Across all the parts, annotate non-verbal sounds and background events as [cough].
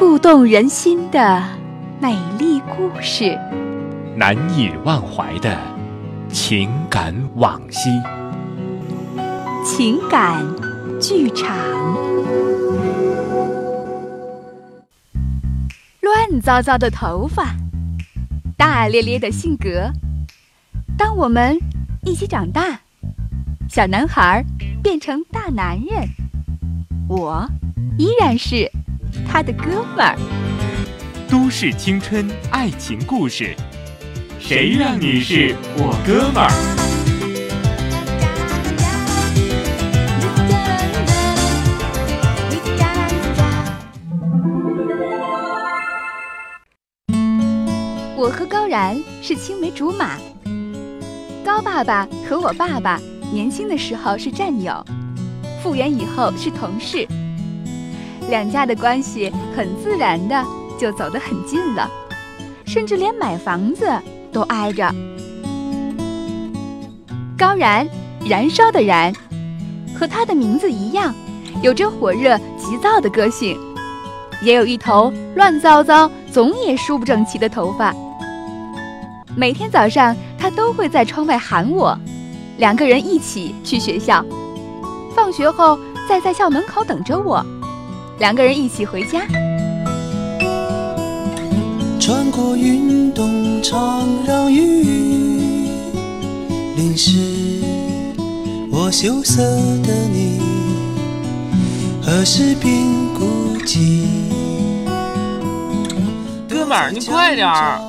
触动人心的美丽故事，难以忘怀的情感往昔。情感剧场，乱糟糟的头发，大咧咧的性格。当我们一起长大，小男孩变成大男人，我依然是。他的哥们儿，都市青春爱情故事，谁让你是我哥们儿？我和高然是青梅竹马，高爸爸和我爸爸年轻的时候是战友，复原以后是同事。两家的关系很自然的就走得很近了，甚至连买房子都挨着。高燃，燃烧的燃，和他的名字一样，有着火热急躁的个性，也有一头乱糟糟、总也梳不整齐的头发。每天早上，他都会在窗外喊我，两个人一起去学校，放学后再在校门口等着我。两个人一起回家。穿过运动场，让雨淋湿我羞涩的你，何时变孤寂？哥们儿，你快点儿！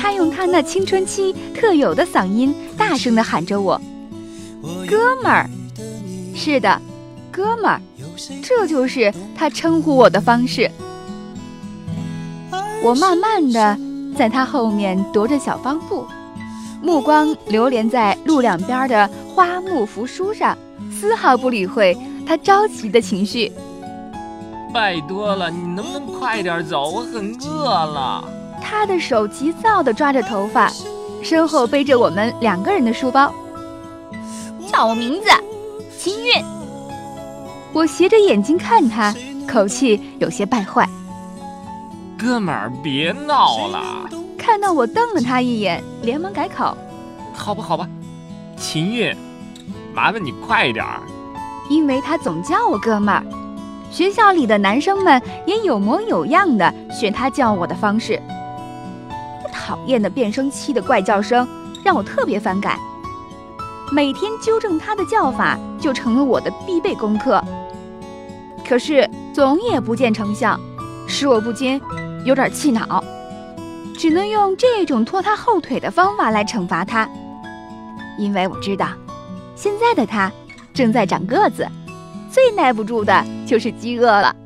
他用他那青春期特有的嗓音大声地喊着我：“哥们儿！”是的，哥们儿。这就是他称呼我的方式。我慢慢的在他后面踱着小方步，目光流连在路两边的花木扶疏上，丝毫不理会他着急的情绪。拜托了，你能不能快点走？我很饿了。他的手急躁地抓着头发，身后背着我们两个人的书包。叫我名字，秦韵。我斜着眼睛看他，口气有些败坏。哥们儿，别闹了！看到我瞪了他一眼，连忙改口：“好吧，好吧，秦韵，麻烦你快点儿。”因为他总叫我哥们儿，学校里的男生们也有模有样的学他叫我的方式。讨厌的变声期的怪叫声让我特别反感，每天纠正他的叫法就成了我的必备功课。可是总也不见成效，使我不禁有点气恼，只能用这种拖他后腿的方法来惩罚他。因为我知道，现在的他正在长个子，最耐不住的就是饥饿了。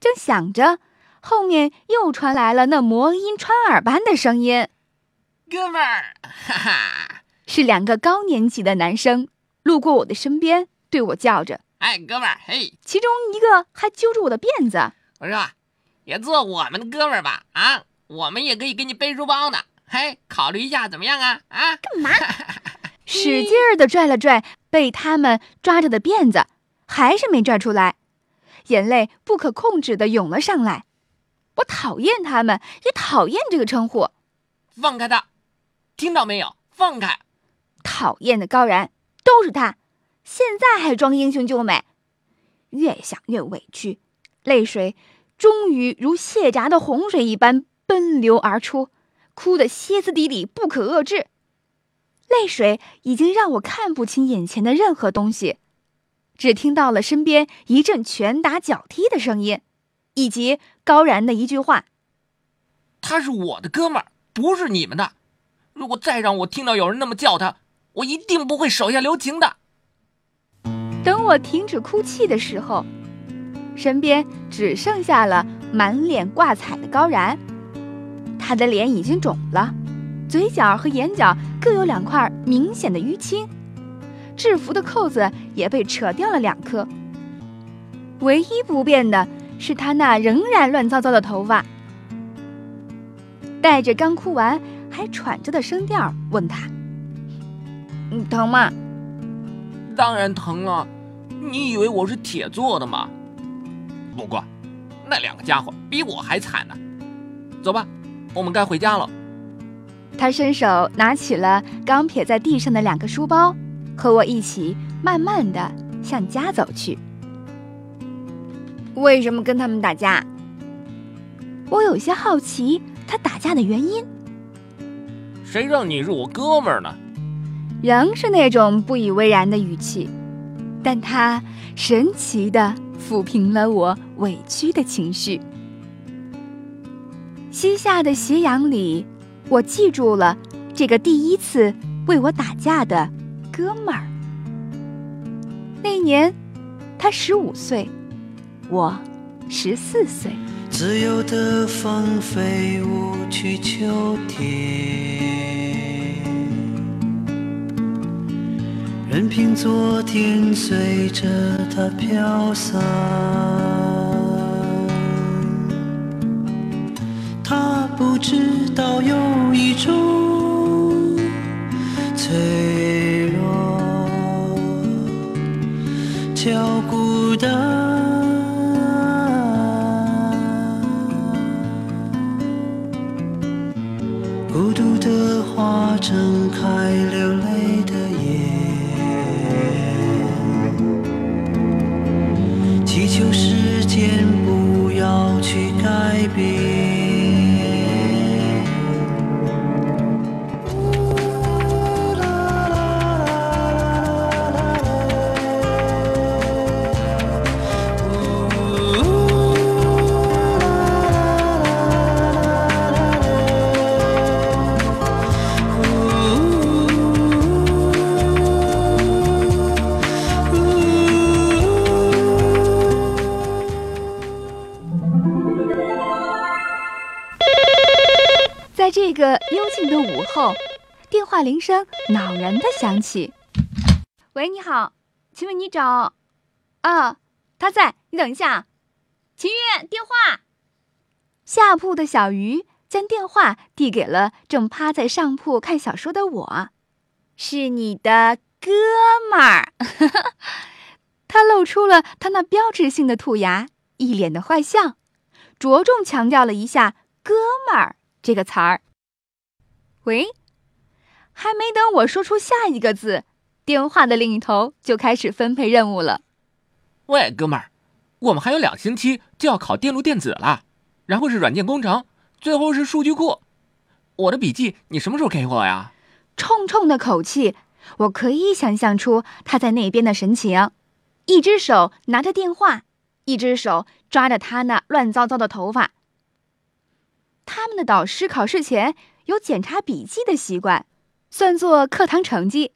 正想着，后面又传来了那魔音穿耳般的声音：“哥们儿，哈哈！”是两个高年级的男生路过我的身边。对我叫着：“哎，哥们儿，嘿！”其中一个还揪着我的辫子。我说：“也做我们的哥们儿吧，啊，我们也可以给你背书包呢。嘿，考虑一下怎么样啊？啊，干嘛？” [laughs] 使劲儿的拽了拽被他们抓着的辫子，还是没拽出来，眼泪不可控制的涌了上来。我讨厌他们，也讨厌这个称呼。放开他，听到没有？放开！讨厌的高然，都是他。现在还装英雄救美，越想越委屈，泪水终于如泄闸的洪水一般奔流而出，哭得歇斯底里，不可遏制。泪水已经让我看不清眼前的任何东西，只听到了身边一阵拳打脚踢的声音，以及高然的一句话：“他是我的哥们儿，不是你们的。如果再让我听到有人那么叫他，我一定不会手下留情的。”等我停止哭泣的时候，身边只剩下了满脸挂彩的高然。他的脸已经肿了，嘴角和眼角各有两块明显的淤青，制服的扣子也被扯掉了两颗。唯一不变的是他那仍然乱糟糟的头发。带着刚哭完还喘着的声调问他：“你疼吗？”当然疼了，你以为我是铁做的吗？不过，那两个家伙比我还惨呢。走吧，我们该回家了。他伸手拿起了刚撇在地上的两个书包，和我一起慢慢的向家走去。为什么跟他们打架？我有些好奇他打架的原因。谁让你是我哥们儿呢？仍是那种不以为然的语气，但他神奇的抚平了我委屈的情绪。西夏的斜阳里，我记住了这个第一次为我打架的哥们儿。那年，他十五岁，我十四岁。自由的放飞舞去秋天，任凭昨天随着它飘散。他不知道有一种脆弱叫孤单。个幽静的午后，电话铃声恼人的响起。喂，你好，请问你找……啊，他在，你等一下。秦月，电话。下铺的小鱼将电话递给了正趴在上铺看小说的我，是你的哥们儿。[laughs] 他露出了他那标志性的兔牙，一脸的坏笑，着重强调了一下“哥们儿”这个词儿。喂，还没等我说出下一个字，电话的另一头就开始分配任务了。喂，哥们儿，我们还有两星期就要考电路电子了，然后是软件工程，最后是数据库。我的笔记你什么时候给我呀？冲冲的口气，我可以想象出他在那边的神情，一只手拿着电话，一只手抓着他那乱糟糟的头发。他们的导师考试前有检查笔记的习惯，算作课堂成绩。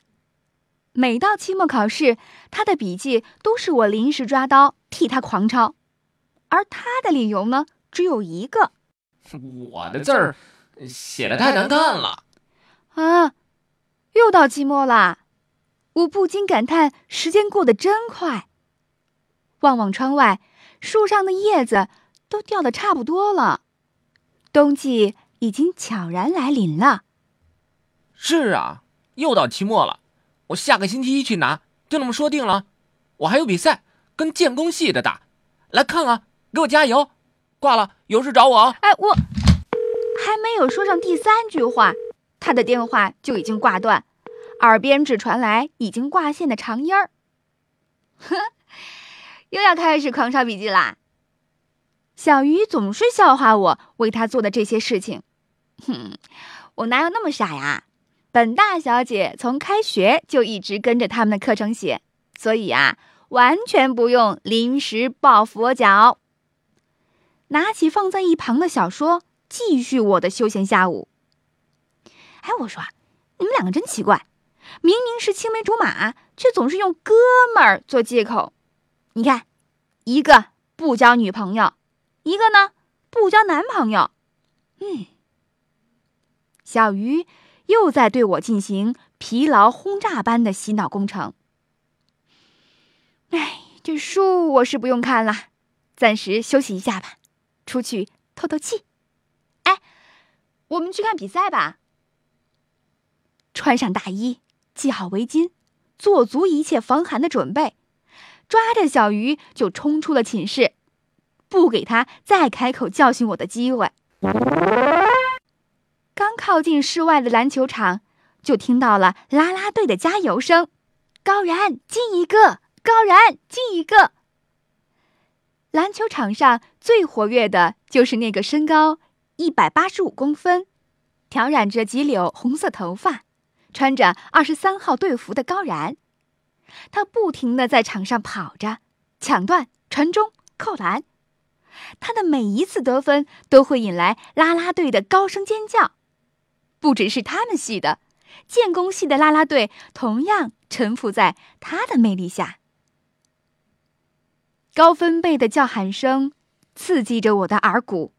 每到期末考试，他的笔记都是我临时抓刀替他狂抄，而他的理由呢，只有一个：[laughs] 我的字儿写的太难看了。啊，又到期末啦！我不禁感叹时间过得真快。望望窗外，树上的叶子都掉的差不多了，冬季已经悄然来临了。是啊，又到期末了。我下个星期一去拿，就那么说定了。我还有比赛，跟建工系的打，来看啊，给我加油！挂了，有事找我啊。哎，我还没有说上第三句话，他的电话就已经挂断，耳边只传来已经挂线的长音儿。呵，[laughs] 又要开始狂抄笔记啦。小鱼总是笑话我为他做的这些事情。哼，我哪有那么傻呀？本大小姐从开学就一直跟着他们的课程写，所以啊，完全不用临时抱佛脚。拿起放在一旁的小说，继续我的休闲下午。哎，我说，你们两个真奇怪，明明是青梅竹马，却总是用哥们儿做借口。你看，一个不交女朋友，一个呢不交男朋友。嗯，小鱼。又在对我进行疲劳轰炸般的洗脑工程。哎，这书我是不用看了，暂时休息一下吧，出去透透气。哎，我们去看比赛吧。穿上大衣，系好围巾，做足一切防寒的准备，抓着小鱼就冲出了寝室。不给他再开口教训我的机会。刚靠近室外的篮球场，就听到了啦啦队的加油声：“高然进一个，高然进一个。”篮球场上最活跃的就是那个身高一百八十五公分、挑染着几绺红色头发、穿着二十三号队服的高然。他不停地在场上跑着，抢断、传中、扣篮。他的每一次得分都会引来啦啦队的高声尖叫。不只是他们系的，建工系的啦啦队同样臣服在他的魅力下。高分贝的叫喊声刺激着我的耳骨，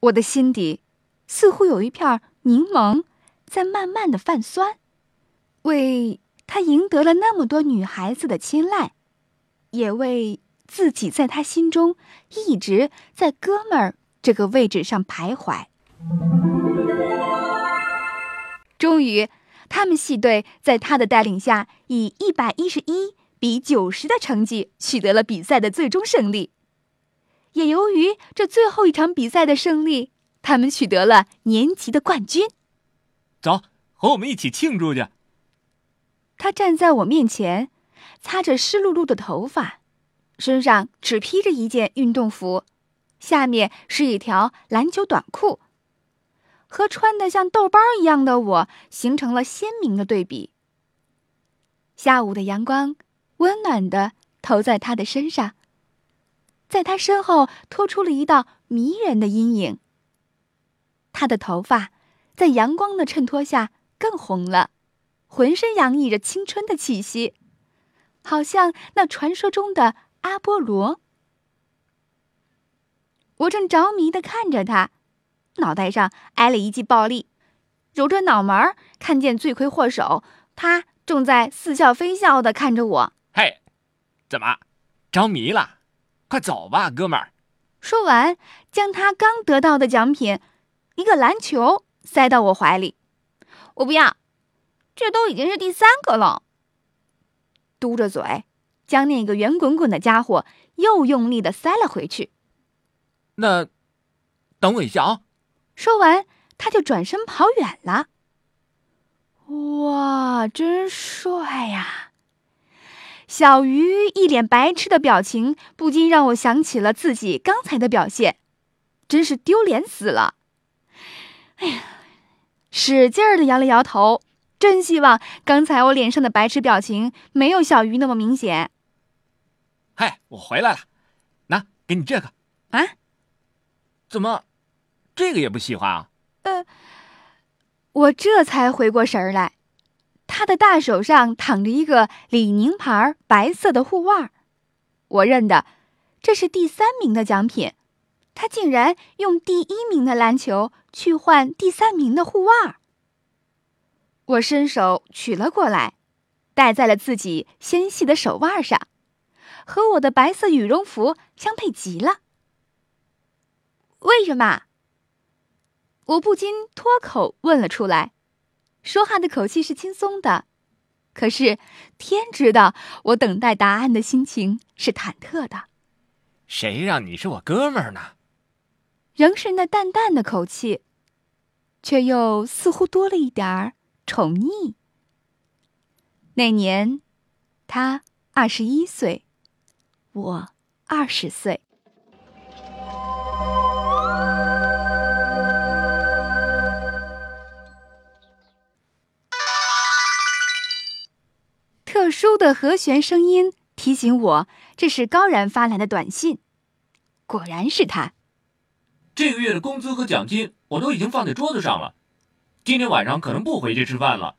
我的心底似乎有一片柠檬在慢慢的泛酸，为他赢得了那么多女孩子的青睐，也为自己在他心中一直在哥们儿这个位置上徘徊。终于，他们系队在他的带领下，以一百一十一比九十的成绩取得了比赛的最终胜利。也由于这最后一场比赛的胜利，他们取得了年级的冠军。走，和我们一起庆祝去。他站在我面前，擦着湿漉漉的头发，身上只披着一件运动服，下面是一条篮球短裤。和穿的像豆包一样的我形成了鲜明的对比。下午的阳光温暖的投在他的身上，在他身后拖出了一道迷人的阴影。他的头发在阳光的衬托下更红了，浑身洋溢着青春的气息，好像那传说中的阿波罗。我正着迷的看着他。脑袋上挨了一记暴力，揉着脑门儿，看见罪魁祸首，他正在似笑非笑的看着我。嘿，怎么着迷了？快走吧，哥们儿！说完，将他刚得到的奖品——一个篮球塞到我怀里。我不要，这都已经是第三个了。嘟着嘴，将那个圆滚滚的家伙又用力的塞了回去。那，等我一下啊！说完，他就转身跑远了。哇，真帅呀！小鱼一脸白痴的表情，不禁让我想起了自己刚才的表现，真是丢脸死了。哎呀，使劲儿的摇了摇头，真希望刚才我脸上的白痴表情没有小鱼那么明显。嗨，我回来了，拿给你这个啊？怎么？这个也不喜欢啊？呃，我这才回过神来，他的大手上躺着一个李宁牌白色的护腕，我认得，这是第三名的奖品。他竟然用第一名的篮球去换第三名的护腕。我伸手取了过来，戴在了自己纤细的手腕上，和我的白色羽绒服相配极了。为什么？我不禁脱口问了出来，说话的口气是轻松的，可是天知道我等待答案的心情是忐忑的。谁让你是我哥们儿呢？仍是那淡淡的口气，却又似乎多了一点儿宠溺。那年，他二十一岁，我二十岁。特殊的和弦声音提醒我，这是高然发来的短信。果然是他。这个月的工资和奖金我都已经放在桌子上了，今天晚上可能不回去吃饭了。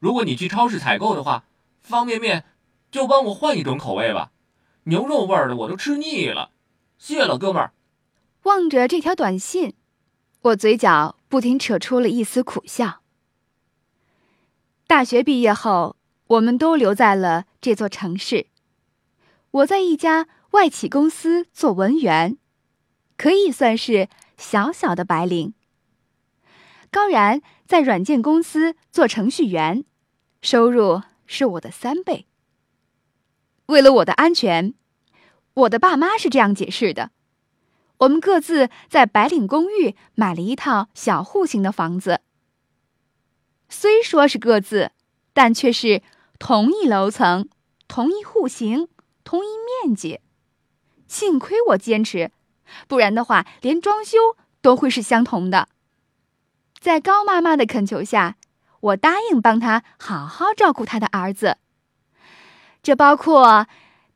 如果你去超市采购的话，方便面就帮我换一种口味吧，牛肉味儿的我都吃腻了。谢了，哥们儿。望着这条短信，我嘴角不停扯出了一丝苦笑。大学毕业后。我们都留在了这座城市。我在一家外企公司做文员，可以算是小小的白领。高然在软件公司做程序员，收入是我的三倍。为了我的安全，我的爸妈是这样解释的：我们各自在白领公寓买了一套小户型的房子。虽说是各自，但却是同一楼层、同一户型、同一面积。幸亏我坚持，不然的话，连装修都会是相同的。在高妈妈的恳求下，我答应帮她好好照顾她的儿子。这包括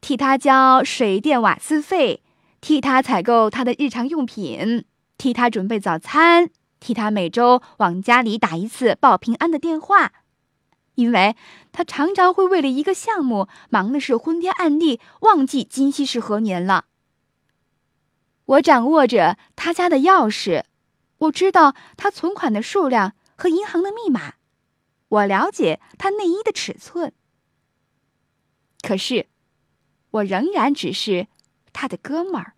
替他交水电瓦斯费，替他采购他的日常用品，替他准备早餐，替他每周往家里打一次报平安的电话，因为他常常会为了一个项目忙的是昏天暗地，忘记今夕是何年了。我掌握着他家的钥匙，我知道他存款的数量和银行的密码，我了解他内衣的尺寸。可是，我仍然只是他的哥们儿。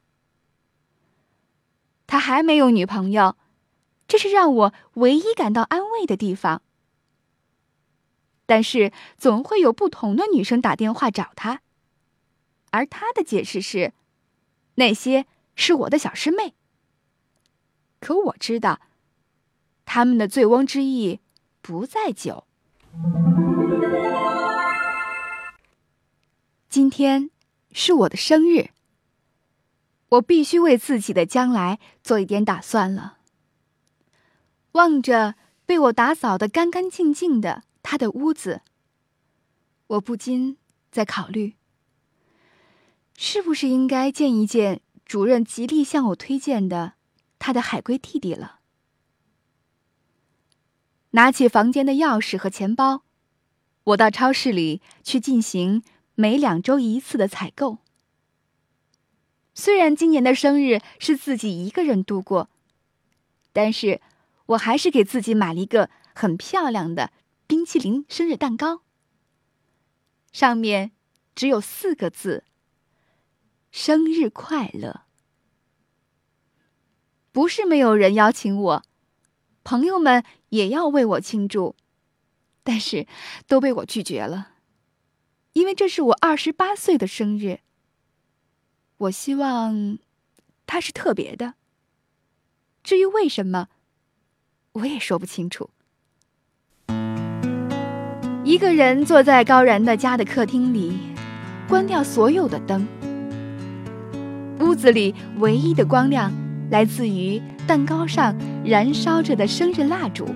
他还没有女朋友，这是让我唯一感到安慰的地方。但是，总会有不同的女生打电话找他，而他的解释是，那些是我的小师妹。可我知道，他们的醉翁之意不在酒。今天是我的生日，我必须为自己的将来做一点打算了。望着被我打扫的干干净净的他的屋子，我不禁在考虑：是不是应该见一见主任极力向我推荐的他的海归弟弟了？拿起房间的钥匙和钱包，我到超市里去进行。每两周一次的采购。虽然今年的生日是自己一个人度过，但是我还是给自己买了一个很漂亮的冰淇淋生日蛋糕。上面只有四个字：“生日快乐。”不是没有人邀请我，朋友们也要为我庆祝，但是都被我拒绝了。因为这是我二十八岁的生日，我希望它是特别的。至于为什么，我也说不清楚。一个人坐在高然的家的客厅里，关掉所有的灯，屋子里唯一的光亮来自于蛋糕上燃烧着的生日蜡烛。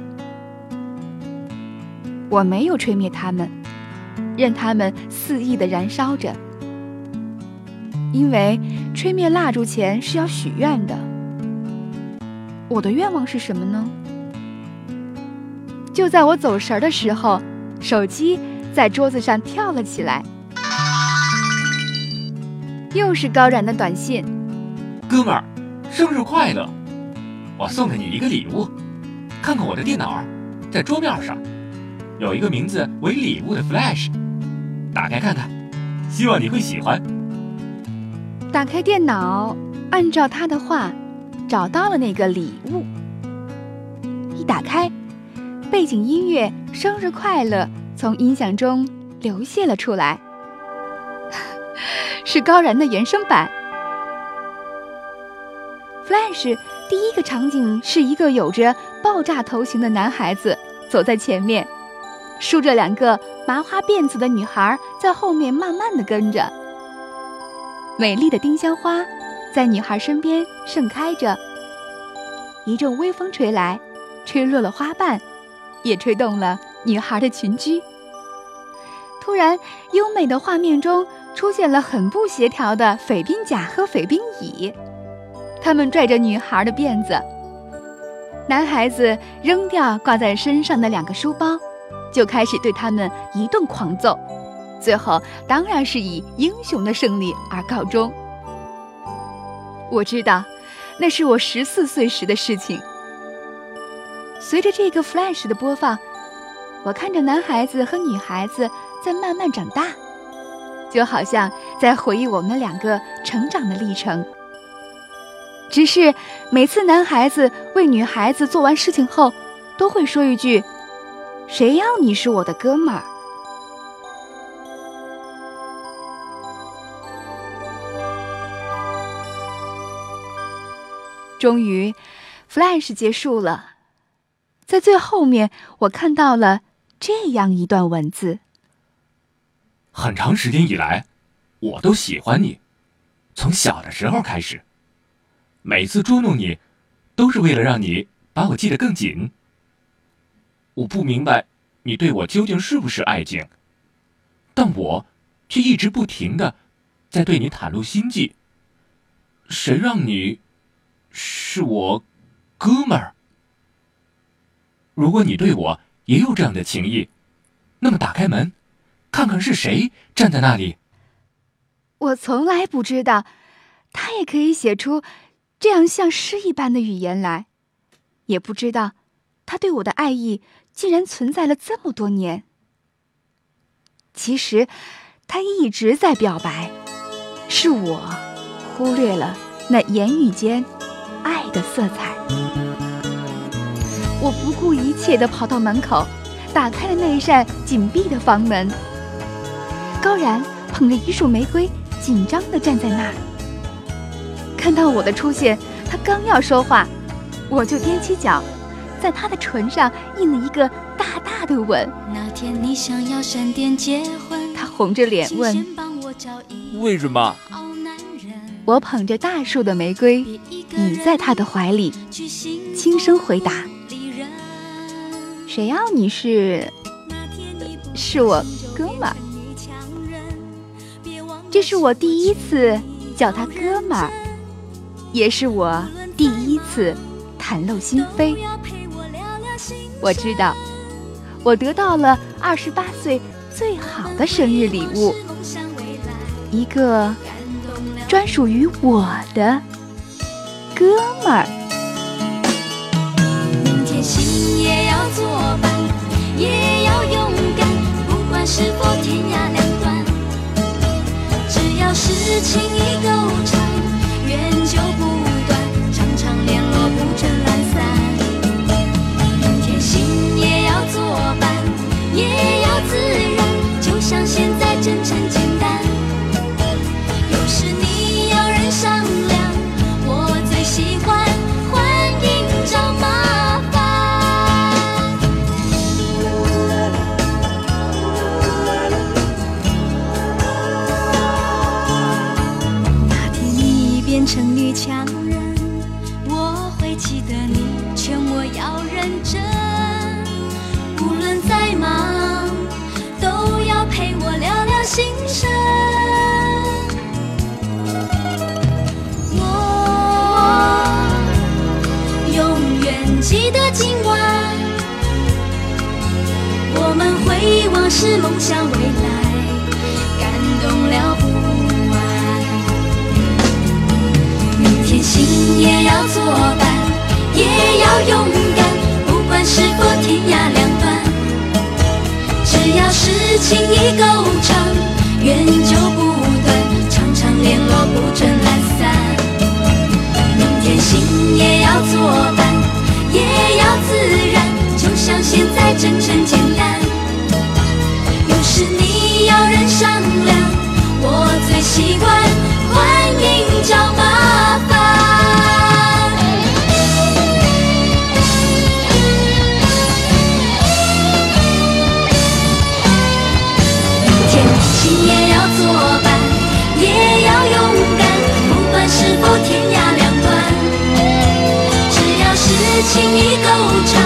我没有吹灭它们。任它们肆意的燃烧着，因为吹灭蜡烛前是要许愿的。我的愿望是什么呢？就在我走神的时候，手机在桌子上跳了起来，又是高然的短信：“哥们儿，生日快乐！我送给你一个礼物，看看我的电脑，在桌面上有一个名字为礼物的 Flash。”打开看看，希望你会喜欢。打开电脑，按照他的话，找到了那个礼物。一打开，背景音乐《生日快乐》从音响中流泻了出来，[laughs] 是高然的原声版。Flash 第一个场景是一个有着爆炸头型的男孩子走在前面。梳着两个麻花辫子的女孩在后面慢慢的跟着。美丽的丁香花在女孩身边盛开着。一阵微风吹来，吹落了花瓣，也吹动了女孩的裙裾。突然，优美的画面中出现了很不协调的匪兵甲和匪兵乙，他们拽着女孩的辫子。男孩子扔掉挂在身上的两个书包。就开始对他们一顿狂揍，最后当然是以英雄的胜利而告终。我知道，那是我十四岁时的事情。随着这个 flash 的播放，我看着男孩子和女孩子在慢慢长大，就好像在回忆我们两个成长的历程。只是每次男孩子为女孩子做完事情后，都会说一句。谁要你是我的哥们儿？终于，flash 结束了。在最后面，我看到了这样一段文字：很长时间以来，我都喜欢你，从小的时候开始，每次捉弄你，都是为了让你把我记得更紧。我不明白你对我究竟是不是爱情，但我却一直不停的在对你袒露心迹。谁让你是我哥们儿？如果你对我也有这样的情谊，那么打开门，看看是谁站在那里。我从来不知道，他也可以写出这样像诗一般的语言来，也不知道他对我的爱意竟然存在了这么多年。其实，他一直在表白，是我忽略了那言语间爱的色彩。我不顾一切地跑到门口，打开了那一扇紧闭的房门。高然捧着一束玫瑰，紧张地站在那儿。看到我的出现，他刚要说话，我就踮起脚，在他的唇上印了一个大大的吻。那天你想要闪电结婚，他红着脸问：“为什么？”我捧着大树的玫瑰，倚在他的怀里，轻声回答。谁要你是？是我哥们儿。这是我第一次叫他哥们儿，也是我第一次袒露心扉。我知道，我得到了二十八岁最好的生日礼物，一个专属于我的哥们儿。明天心也要作伴，也要勇敢，不管是否天涯两端。只要是情意够长，缘就不真诚是梦想未来，感动了不安。明天心也要作伴，也要勇敢，不管是否天涯两端。只要是情意够长，缘就不断，常常联络不准懒散。明天心也要作伴，也要自然，就像现在真诚要人商量，我最习惯欢迎找麻烦。天心也要作伴，也要勇敢，不管是否天涯两端，只要是情意够长，